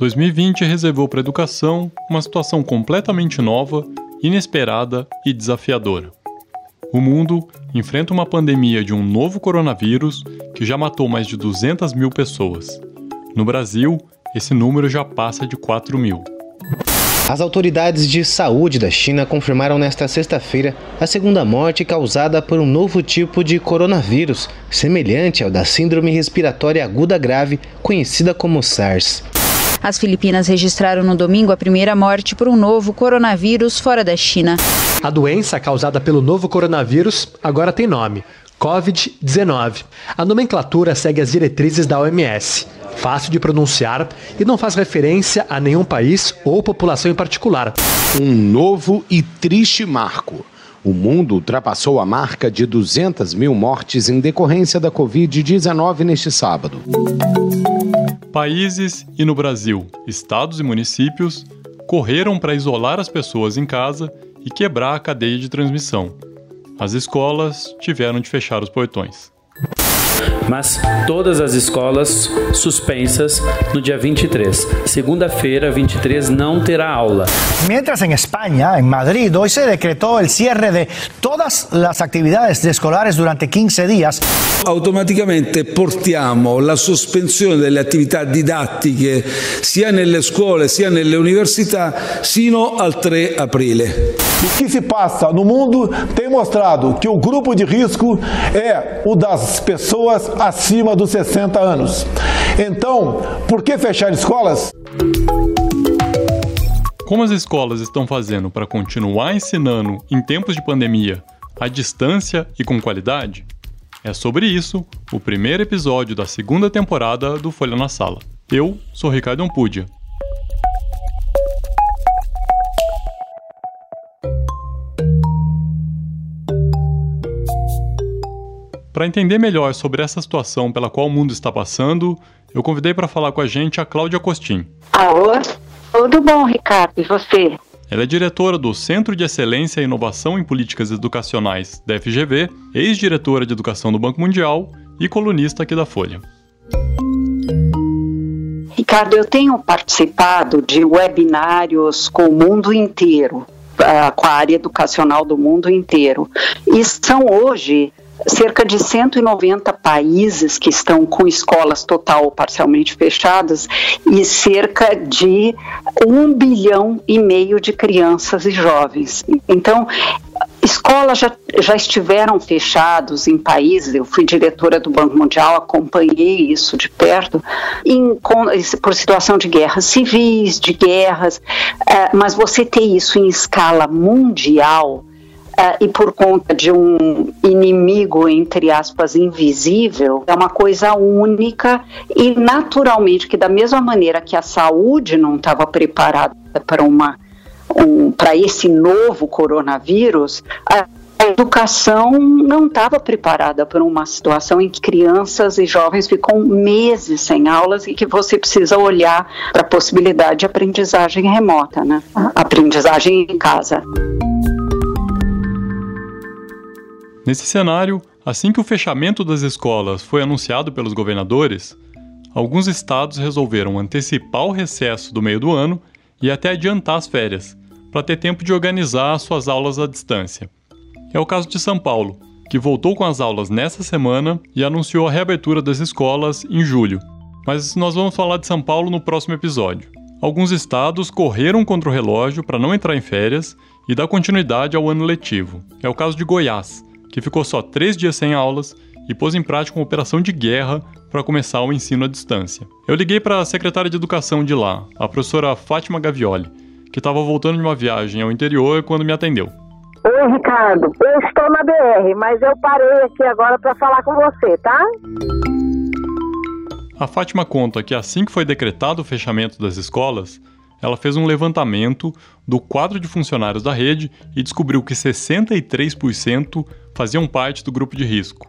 2020 reservou para a educação uma situação completamente nova, inesperada e desafiadora. O mundo enfrenta uma pandemia de um novo coronavírus que já matou mais de 200 mil pessoas. No Brasil, esse número já passa de 4 mil. As autoridades de saúde da China confirmaram nesta sexta-feira a segunda morte causada por um novo tipo de coronavírus, semelhante ao da Síndrome Respiratória Aguda Grave, conhecida como SARS. As Filipinas registraram no domingo a primeira morte por um novo coronavírus fora da China. A doença causada pelo novo coronavírus agora tem nome: Covid-19. A nomenclatura segue as diretrizes da OMS. Fácil de pronunciar e não faz referência a nenhum país ou população em particular. Um novo e triste marco. O mundo ultrapassou a marca de 200 mil mortes em decorrência da Covid-19 neste sábado. Países e no Brasil, estados e municípios correram para isolar as pessoas em casa e quebrar a cadeia de transmissão. As escolas tiveram de fechar os portões mas todas as escolas suspensas no dia 23. Segunda-feira, 23, não terá aula. Mientras en España, en Madrid, hoy se decretó el cierre de todas las actividades escolares durante 15 días. Automaticamente portiamo la sospensione delle attività didattiche sia nelle scuole sia nelle università sino al 3 aprile. O que se passa no mundo tem mostrado que o grupo de risco é o das pessoas acima dos 60 anos. Então, por que fechar escolas? Como as escolas estão fazendo para continuar ensinando em tempos de pandemia à distância e com qualidade? É sobre isso o primeiro episódio da segunda temporada do Folha na Sala. Eu sou Ricardo Ampudia Para entender melhor sobre essa situação pela qual o mundo está passando, eu convidei para falar com a gente a Cláudia Costin. Alô, tudo bom, Ricardo? E você? Ela é diretora do Centro de Excelência e Inovação em Políticas Educacionais da FGV, ex-diretora de Educação do Banco Mundial e colunista aqui da Folha. Ricardo, eu tenho participado de webinários com o mundo inteiro, ah, com a área educacional do mundo inteiro. E são hoje cerca de 190 países que estão com escolas total ou parcialmente fechadas e cerca de um bilhão e meio de crianças e jovens. Então, escolas já, já estiveram fechados em países, eu fui diretora do Banco Mundial, acompanhei isso de perto, em, com, por situação de guerras civis, de guerras, uh, mas você ter isso em escala mundial e por conta de um inimigo, entre aspas, invisível, é uma coisa única e naturalmente que da mesma maneira que a saúde não estava preparada para uma um, para esse novo coronavírus, a educação não estava preparada para uma situação em que crianças e jovens ficam meses sem aulas e que você precisa olhar para a possibilidade de aprendizagem remota, né? aprendizagem em casa. Nesse cenário, assim que o fechamento das escolas foi anunciado pelos governadores, alguns estados resolveram antecipar o recesso do meio do ano e até adiantar as férias, para ter tempo de organizar suas aulas à distância. É o caso de São Paulo, que voltou com as aulas nessa semana e anunciou a reabertura das escolas em julho. Mas nós vamos falar de São Paulo no próximo episódio. Alguns estados correram contra o relógio para não entrar em férias e dar continuidade ao ano letivo. É o caso de Goiás, que ficou só três dias sem aulas e pôs em prática uma operação de guerra para começar o ensino à distância. Eu liguei para a secretária de educação de lá, a professora Fátima Gavioli, que estava voltando de uma viagem ao interior quando me atendeu. Oi, Ricardo. Eu estou na BR, mas eu parei aqui agora para falar com você, tá? A Fátima conta que assim que foi decretado o fechamento das escolas, ela fez um levantamento do quadro de funcionários da rede e descobriu que 63% faziam parte do grupo de risco.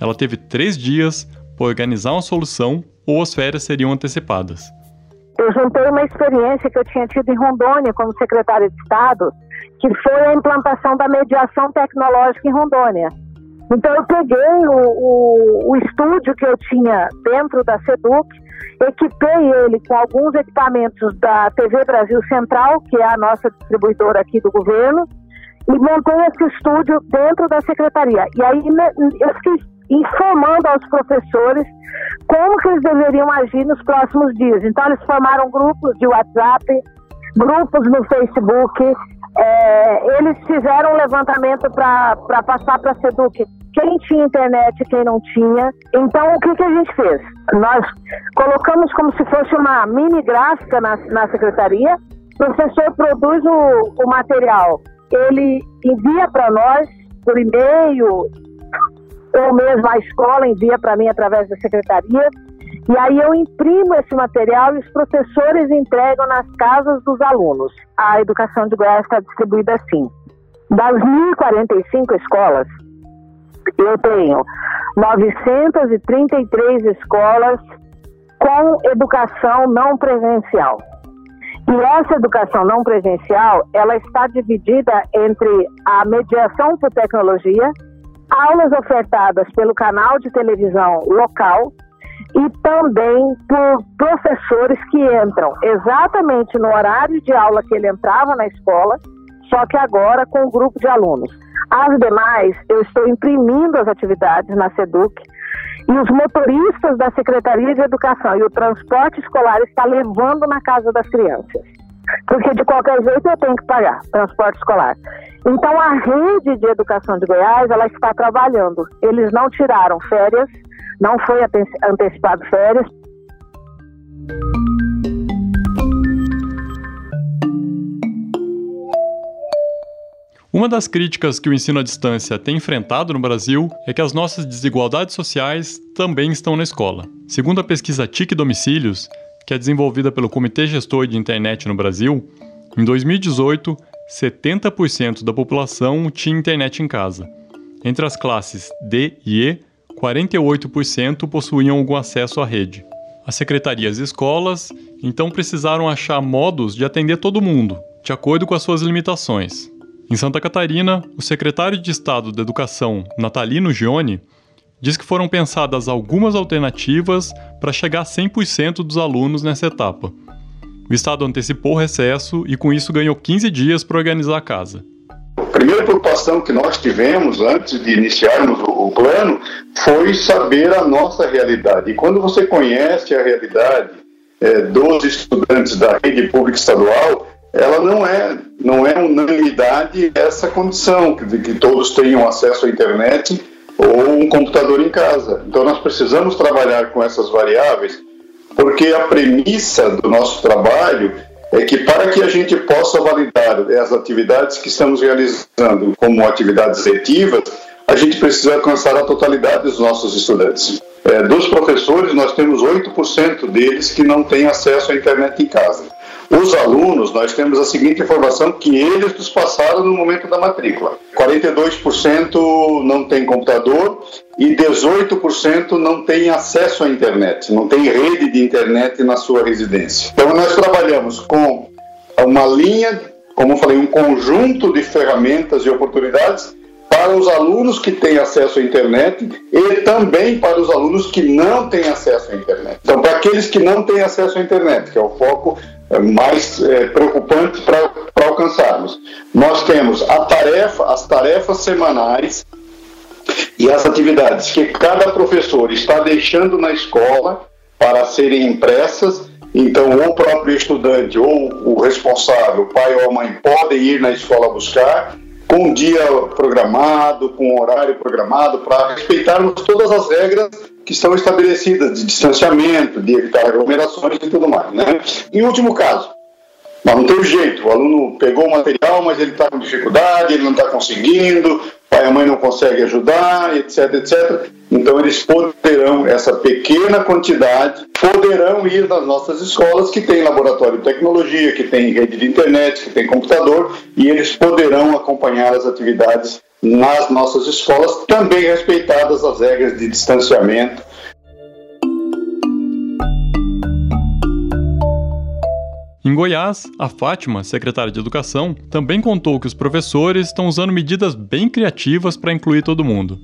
Ela teve três dias para organizar uma solução ou as férias seriam antecipadas. Eu juntei uma experiência que eu tinha tido em Rondônia como secretária de Estado, que foi a implantação da mediação tecnológica em Rondônia. Então eu peguei o, o, o estúdio que eu tinha dentro da SEDUC equipei ele com alguns equipamentos da TV Brasil Central, que é a nossa distribuidora aqui do governo, e montei esse estúdio dentro da secretaria. E aí né, eu fiquei informando aos professores como que eles deveriam agir nos próximos dias. Então eles formaram grupos de WhatsApp, grupos no Facebook, é, eles fizeram um levantamento para passar para a SEDUC quem tinha internet e quem não tinha. Então, o que, que a gente fez? Nós colocamos como se fosse uma mini gráfica na, na secretaria. O professor produz o, o material, ele envia para nós por e-mail, ou mesmo a escola envia para mim através da secretaria. E aí eu imprimo esse material e os professores entregam nas casas dos alunos. A educação de Goiás está distribuída assim. Das 1.045 escolas, eu tenho 933 escolas com educação não presencial. E essa educação não presencial, ela está dividida entre a mediação por tecnologia, aulas ofertadas pelo canal de televisão local e também por professores que entram exatamente no horário de aula que ele entrava na escola, só que agora com um grupo de alunos. As demais, eu estou imprimindo as atividades na SEDUC e os motoristas da Secretaria de Educação e o transporte escolar está levando na casa das crianças. Porque de qualquer jeito eu tenho que pagar transporte escolar. Então a rede de educação de Goiás, ela está trabalhando. Eles não tiraram férias, não foi antecipado férias. Uma das críticas que o ensino à distância tem enfrentado no Brasil é que as nossas desigualdades sociais também estão na escola. Segundo a pesquisa TIC Domicílios, que é desenvolvida pelo Comitê Gestor de Internet no Brasil, em 2018, 70% da população tinha internet em casa. Entre as classes D e E, 48% possuíam algum acesso à rede. As secretarias e escolas então precisaram achar modos de atender todo mundo, de acordo com as suas limitações. Em Santa Catarina, o secretário de Estado da Educação, Natalino Gione, diz que foram pensadas algumas alternativas para chegar a 100% dos alunos nessa etapa. O Estado antecipou o recesso e, com isso, ganhou 15 dias para organizar a casa. A primeira preocupação que nós tivemos antes de iniciarmos o plano foi saber a nossa realidade. E quando você conhece a realidade é, dos estudantes da rede pública estadual, ela não é, não é unanimidade essa condição, de que todos tenham acesso à internet ou um computador em casa. Então nós precisamos trabalhar com essas variáveis, porque a premissa do nosso trabalho é que para que a gente possa validar as atividades que estamos realizando como atividades letivas, a gente precisa alcançar a totalidade dos nossos estudantes. É, dos professores, nós temos 8% deles que não têm acesso à internet em casa. Os alunos, nós temos a seguinte informação que eles nos passaram no momento da matrícula. 42% não tem computador e 18% não tem acesso à internet, não tem rede de internet na sua residência. Então nós trabalhamos com uma linha, como eu falei, um conjunto de ferramentas e oportunidades para os alunos que têm acesso à internet e também para os alunos que não têm acesso à internet. Então, para aqueles que não têm acesso à internet, que é o foco mais é, preocupante para alcançarmos. Nós temos a tarefa, as tarefas semanais e as atividades que cada professor está deixando na escola para serem impressas. Então, o próprio estudante ou o responsável, o pai ou a mãe, podem ir na escola buscar com um dia programado, com um horário programado, para respeitarmos todas as regras que estão estabelecidas de distanciamento, de evitar aglomerações e tudo mais. Né? Em último caso, mas não tem jeito, o aluno pegou o material, mas ele está com dificuldade, ele não está conseguindo, pai e mãe não conseguem ajudar, etc, etc. Então eles poderão, essa pequena quantidade, poderão ir nas nossas escolas que tem laboratório de tecnologia, que tem rede de internet, que tem computador, e eles poderão acompanhar as atividades nas nossas escolas, também respeitadas as regras de distanciamento Em Goiás, a Fátima, secretária de Educação, também contou que os professores estão usando medidas bem criativas para incluir todo mundo.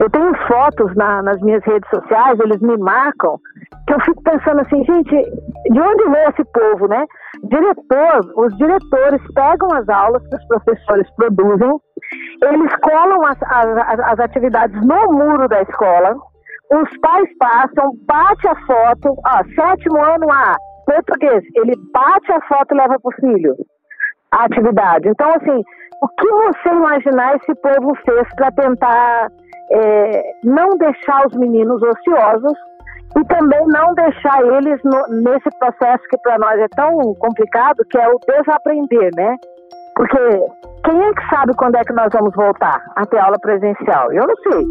Eu tenho fotos na, nas minhas redes sociais, eles me marcam que eu fico pensando assim, gente, de onde vem esse povo, né? Diretor, os diretores pegam as aulas que os professores produzem, eles colam as, as, as atividades no muro da escola, os pais passam, bate a foto, ó, sétimo ano A, português, ele bate a foto e leva para o filho a atividade. Então, assim, o que você imaginar esse povo fez para tentar é, não deixar os meninos ociosos e também não deixar eles no, nesse processo que para nós é tão complicado, que é o desaprender, né? Porque quem é que sabe quando é que nós vamos voltar até aula presencial? Eu não sei.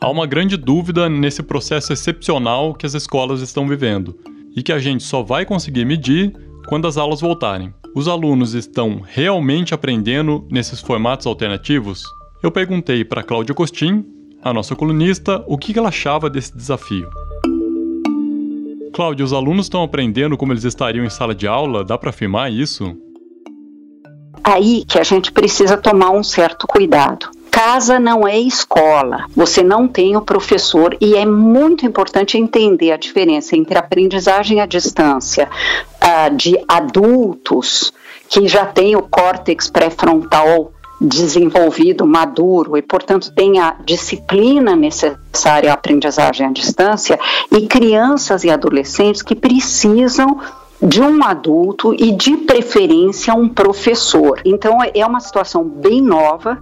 Há uma grande dúvida nesse processo excepcional que as escolas estão vivendo e que a gente só vai conseguir medir quando as aulas voltarem. Os alunos estão realmente aprendendo nesses formatos alternativos? Eu perguntei para Cláudia Costin, a nossa colunista, o que ela achava desse desafio. Cláudia, os alunos estão aprendendo como eles estariam em sala de aula? Dá para afirmar isso? Aí que a gente precisa tomar um certo cuidado. Casa não é escola, você não tem o professor e é muito importante entender a diferença entre aprendizagem à distância uh, de adultos que já têm o córtex pré-frontal desenvolvido, maduro e, portanto, tem a disciplina necessária à aprendizagem à distância, e crianças e adolescentes que precisam de um adulto e, de preferência, um professor. Então, é uma situação bem nova.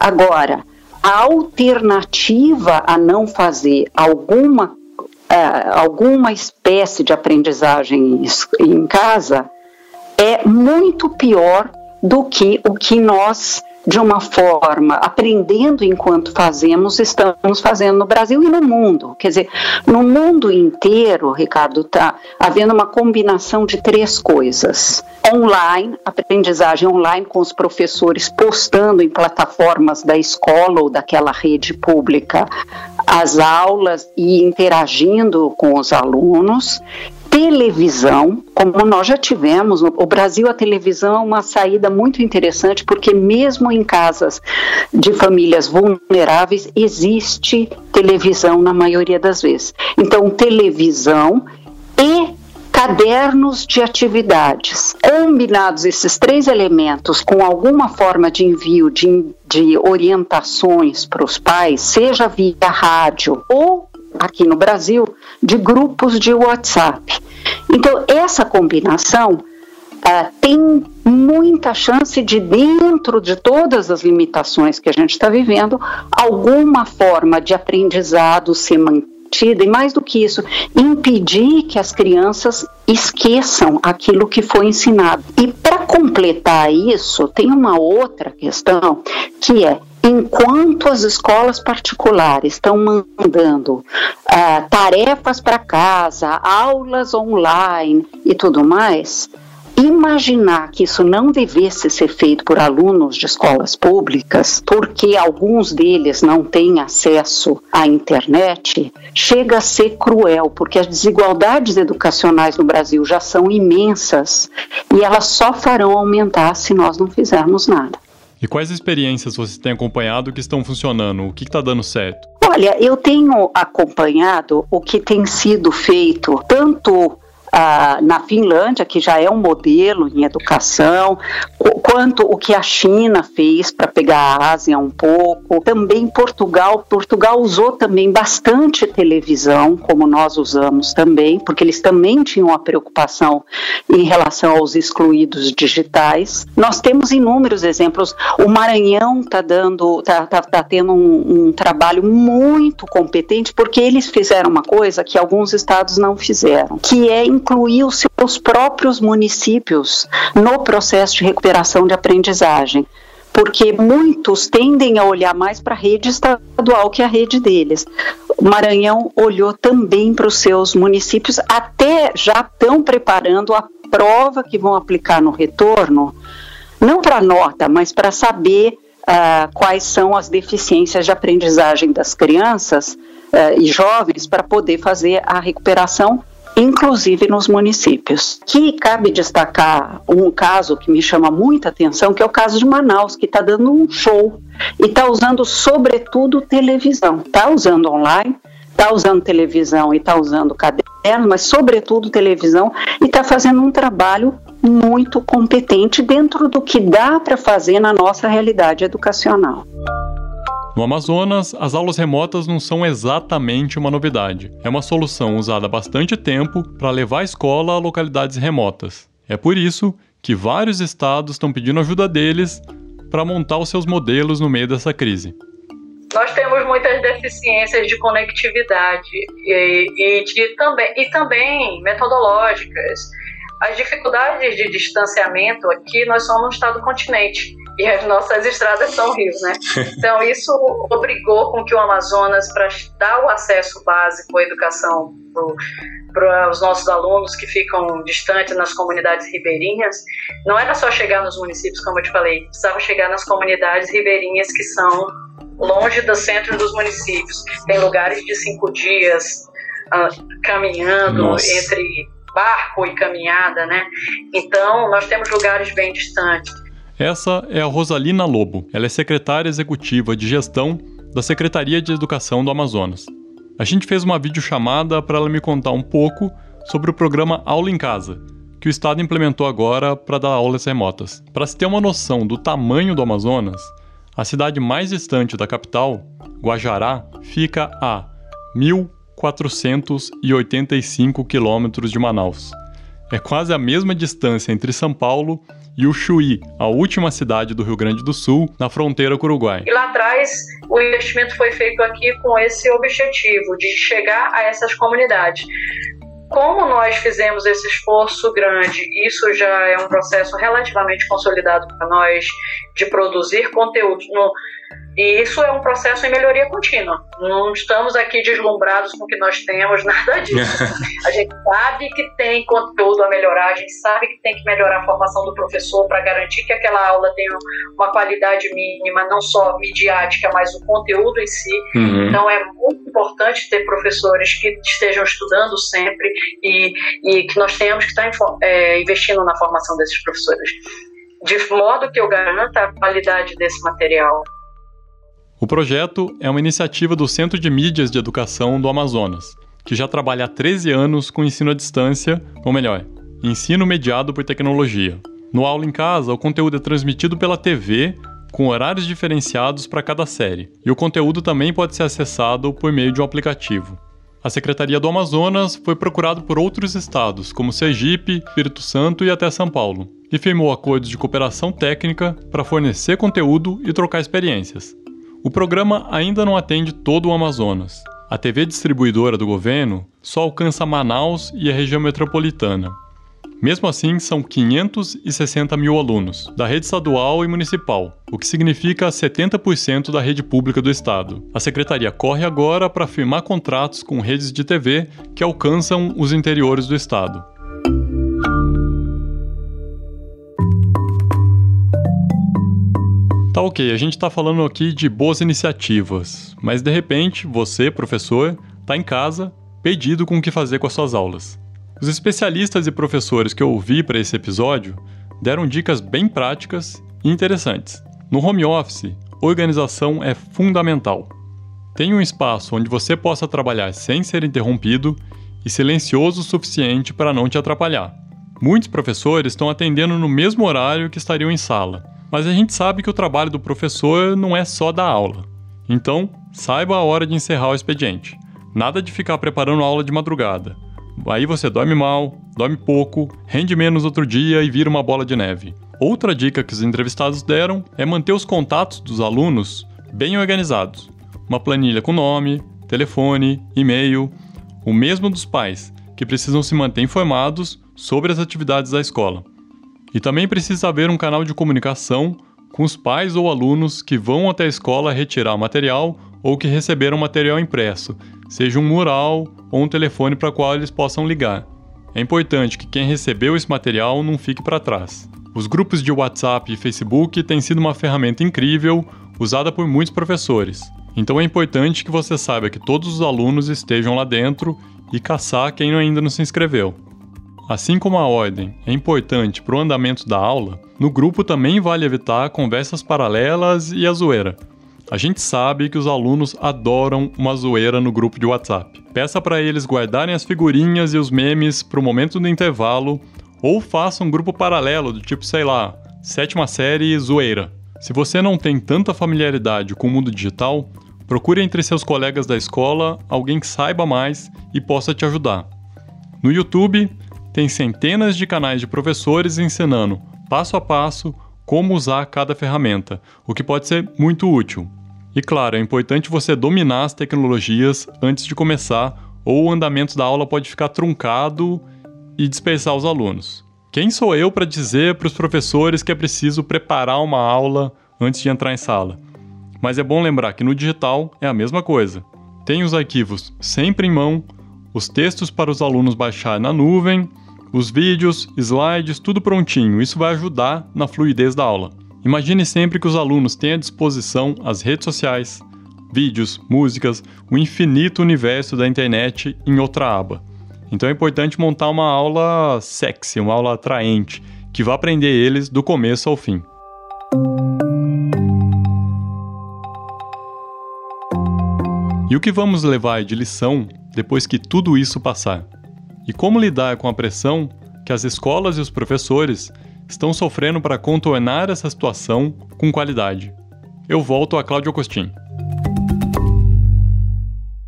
Agora, a alternativa a não fazer alguma, uh, alguma espécie de aprendizagem em casa é muito pior do que o que nós de uma forma, aprendendo enquanto fazemos, estamos fazendo no Brasil e no mundo. Quer dizer, no mundo inteiro, Ricardo, está havendo uma combinação de três coisas. Online, aprendizagem online com os professores postando em plataformas da escola ou daquela rede pública as aulas e interagindo com os alunos televisão, como nós já tivemos, o Brasil a televisão é uma saída muito interessante porque mesmo em casas de famílias vulneráveis existe televisão na maioria das vezes. Então, televisão e cadernos de atividades. Combinados esses três elementos com alguma forma de envio de, de orientações para os pais, seja via rádio ou aqui no Brasil, de grupos de WhatsApp. Então, essa combinação uh, tem muita chance de, dentro de todas as limitações que a gente está vivendo, alguma forma de aprendizado ser mantida, e mais do que isso, impedir que as crianças esqueçam aquilo que foi ensinado. E para completar isso, tem uma outra questão que é enquanto as escolas particulares estão mandando uh, tarefas para casa, aulas online e tudo mais, imaginar que isso não devesse ser feito por alunos de escolas públicas, porque alguns deles não têm acesso à internet, chega a ser cruel, porque as desigualdades educacionais no Brasil já são imensas e elas só farão aumentar se nós não fizermos nada. E quais experiências você tem acompanhado que estão funcionando? O que está dando certo? Olha, eu tenho acompanhado o que tem sido feito tanto na Finlândia, que já é um modelo em educação, quanto o que a China fez para pegar a Ásia um pouco. Também Portugal, Portugal usou também bastante televisão, como nós usamos também, porque eles também tinham a preocupação em relação aos excluídos digitais. Nós temos inúmeros exemplos. O Maranhão está dando, está tá, tá tendo um, um trabalho muito competente, porque eles fizeram uma coisa que alguns estados não fizeram, que é incluir os seus próprios municípios no processo de recuperação de aprendizagem porque muitos tendem a olhar mais para a rede estadual que a rede deles. O Maranhão olhou também para os seus municípios, até já estão preparando a prova que vão aplicar no retorno, não para nota, mas para saber uh, quais são as deficiências de aprendizagem das crianças uh, e jovens para poder fazer a recuperação inclusive nos municípios. Que cabe destacar um caso que me chama muita atenção, que é o caso de Manaus, que está dando um show e está usando sobretudo televisão, está usando online, está usando televisão e está usando caderno, mas sobretudo televisão, e está fazendo um trabalho muito competente dentro do que dá para fazer na nossa realidade educacional. No Amazonas, as aulas remotas não são exatamente uma novidade. É uma solução usada há bastante tempo para levar a escola a localidades remotas. É por isso que vários estados estão pedindo ajuda deles para montar os seus modelos no meio dessa crise. Nós temos muitas deficiências de conectividade e, e, de, também, e também metodológicas. As dificuldades de distanciamento aqui, nós somos um estado continente e as nossas estradas são rios, né? Então isso obrigou com que o Amazonas, para dar o acesso básico à educação para os nossos alunos que ficam distantes nas comunidades ribeirinhas, não era só chegar nos municípios, como eu te falei, precisava chegar nas comunidades ribeirinhas que são longe do centro dos municípios. Tem lugares de cinco dias uh, caminhando Nossa. entre barco e caminhada, né? Então, nós temos lugares bem distantes. Essa é a Rosalina Lobo. Ela é secretária executiva de gestão da Secretaria de Educação do Amazonas. A gente fez uma videochamada para ela me contar um pouco sobre o programa Aula em Casa, que o Estado implementou agora para dar aulas remotas. Para se ter uma noção do tamanho do Amazonas, a cidade mais distante da capital, Guajará, fica a 1.485 quilômetros de Manaus. É quase a mesma distância entre São Paulo e o Chuí, a última cidade do Rio Grande do Sul, na fronteira com o Uruguai. E lá atrás, o investimento foi feito aqui com esse objetivo de chegar a essas comunidades. Como nós fizemos esse esforço grande, isso já é um processo relativamente consolidado para nós de produzir conteúdo no, e isso é um processo em melhoria contínua. Não estamos aqui deslumbrados com o que nós temos, nada disso. a gente sabe que tem conteúdo a melhorar, a gente sabe que tem que melhorar a formação do professor para garantir que aquela aula tenha uma qualidade mínima, não só midiática, mas o conteúdo em si. Uhum. Então é muito importante ter professores que estejam estudando sempre e, e que nós tenhamos que estar é, investindo na formação desses professores. De modo que eu garanta a qualidade desse material. O projeto é uma iniciativa do Centro de Mídias de Educação do Amazonas, que já trabalha há 13 anos com ensino à distância, ou melhor, ensino mediado por tecnologia. No Aula em Casa, o conteúdo é transmitido pela TV, com horários diferenciados para cada série, e o conteúdo também pode ser acessado por meio de um aplicativo. A Secretaria do Amazonas foi procurado por outros estados, como Sergipe, Espírito Santo e até São Paulo, e firmou acordos de cooperação técnica para fornecer conteúdo e trocar experiências. O programa ainda não atende todo o Amazonas. A TV distribuidora do governo só alcança Manaus e a região metropolitana. Mesmo assim, são 560 mil alunos, da rede estadual e municipal, o que significa 70% da rede pública do estado. A secretaria corre agora para firmar contratos com redes de TV que alcançam os interiores do estado. Tá ok, a gente está falando aqui de boas iniciativas, mas de repente você, professor, está em casa, perdido com o que fazer com as suas aulas. Os especialistas e professores que eu ouvi para esse episódio deram dicas bem práticas e interessantes. No home office, organização é fundamental. Tenha um espaço onde você possa trabalhar sem ser interrompido e silencioso o suficiente para não te atrapalhar. Muitos professores estão atendendo no mesmo horário que estariam em sala mas a gente sabe que o trabalho do professor não é só dar aula. Então, saiba a hora de encerrar o expediente. Nada de ficar preparando aula de madrugada. Aí você dorme mal, dorme pouco, rende menos outro dia e vira uma bola de neve. Outra dica que os entrevistados deram é manter os contatos dos alunos bem organizados. Uma planilha com nome, telefone, e-mail, o mesmo dos pais, que precisam se manter informados sobre as atividades da escola. E também precisa haver um canal de comunicação com os pais ou alunos que vão até a escola retirar o material ou que receberam material impresso, seja um mural ou um telefone para qual eles possam ligar. É importante que quem recebeu esse material não fique para trás. Os grupos de WhatsApp e Facebook têm sido uma ferramenta incrível usada por muitos professores. Então é importante que você saiba que todos os alunos estejam lá dentro e caçar quem ainda não se inscreveu. Assim como a ordem é importante para o andamento da aula, no grupo também vale evitar conversas paralelas e a zoeira. A gente sabe que os alunos adoram uma zoeira no grupo de WhatsApp. Peça para eles guardarem as figurinhas e os memes para o momento do intervalo ou faça um grupo paralelo do tipo, sei lá, sétima série zoeira. Se você não tem tanta familiaridade com o mundo digital, procure entre seus colegas da escola alguém que saiba mais e possa te ajudar. No YouTube, tem centenas de canais de professores ensinando passo a passo como usar cada ferramenta, o que pode ser muito útil. E claro, é importante você dominar as tecnologias antes de começar, ou o andamento da aula pode ficar truncado e dispersar os alunos. Quem sou eu para dizer para os professores que é preciso preparar uma aula antes de entrar em sala? Mas é bom lembrar que no digital é a mesma coisa. Tem os arquivos sempre em mão, os textos para os alunos baixar na nuvem, os vídeos, slides, tudo prontinho. Isso vai ajudar na fluidez da aula. Imagine sempre que os alunos têm à disposição as redes sociais, vídeos, músicas, o infinito universo da internet em outra aba. Então é importante montar uma aula sexy, uma aula atraente, que vá aprender eles do começo ao fim. E o que vamos levar de lição depois que tudo isso passar? E como lidar com a pressão que as escolas e os professores estão sofrendo para contornar essa situação com qualidade. Eu volto a Cláudio Costin.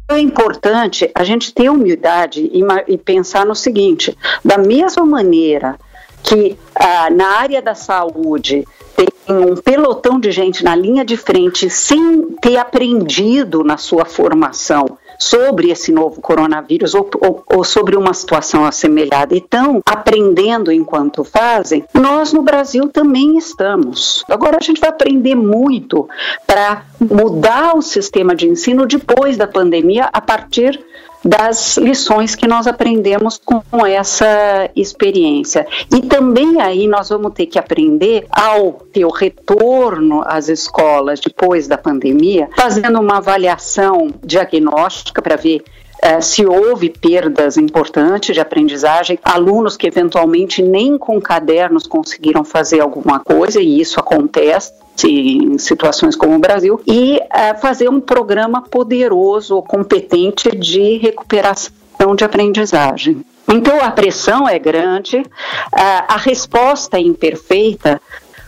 É importante a gente ter humildade e, e pensar no seguinte: da mesma maneira que ah, na área da saúde tem um pelotão de gente na linha de frente sem ter aprendido na sua formação sobre esse novo coronavírus ou, ou, ou sobre uma situação assemelhada e estão aprendendo enquanto fazem, nós no Brasil também estamos. Agora a gente vai aprender muito para mudar o sistema de ensino depois da pandemia a partir das lições que nós aprendemos com essa experiência. E também aí nós vamos ter que aprender ao ter o retorno às escolas depois da pandemia, fazendo uma avaliação diagnóstica para ver Uh, se houve perdas importantes de aprendizagem, alunos que eventualmente nem com cadernos conseguiram fazer alguma coisa, e isso acontece em situações como o Brasil, e uh, fazer um programa poderoso, competente de recuperação de aprendizagem. Então a pressão é grande, uh, a resposta é imperfeita,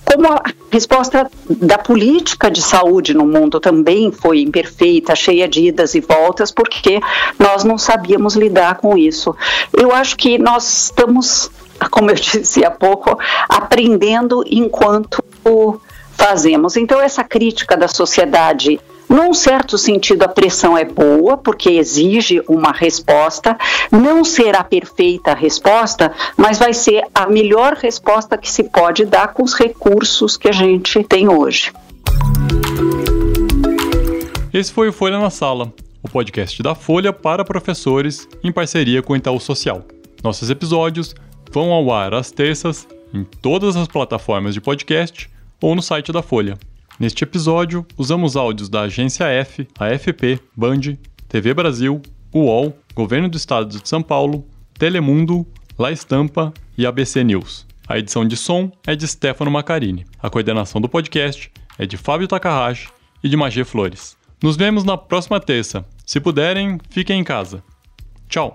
como a resposta da política de saúde no mundo também foi imperfeita, cheia de idas e voltas, porque nós não sabíamos lidar com isso. Eu acho que nós estamos, como eu disse há pouco, aprendendo enquanto fazemos. Então, essa crítica da sociedade num certo sentido, a pressão é boa, porque exige uma resposta. Não será perfeita a resposta, mas vai ser a melhor resposta que se pode dar com os recursos que a gente tem hoje. Esse foi o Folha na Sala, o podcast da Folha para professores em parceria com o Itaú Social. Nossos episódios vão ao ar às terças em todas as plataformas de podcast ou no site da Folha. Neste episódio, usamos áudios da Agência F, AFP, Band, TV Brasil, UOL, Governo do Estado de São Paulo, Telemundo, La Estampa e ABC News. A edição de som é de Stefano Macarini. A coordenação do podcast é de Fábio Takahashi e de Magê Flores. Nos vemos na próxima terça. Se puderem, fiquem em casa. Tchau!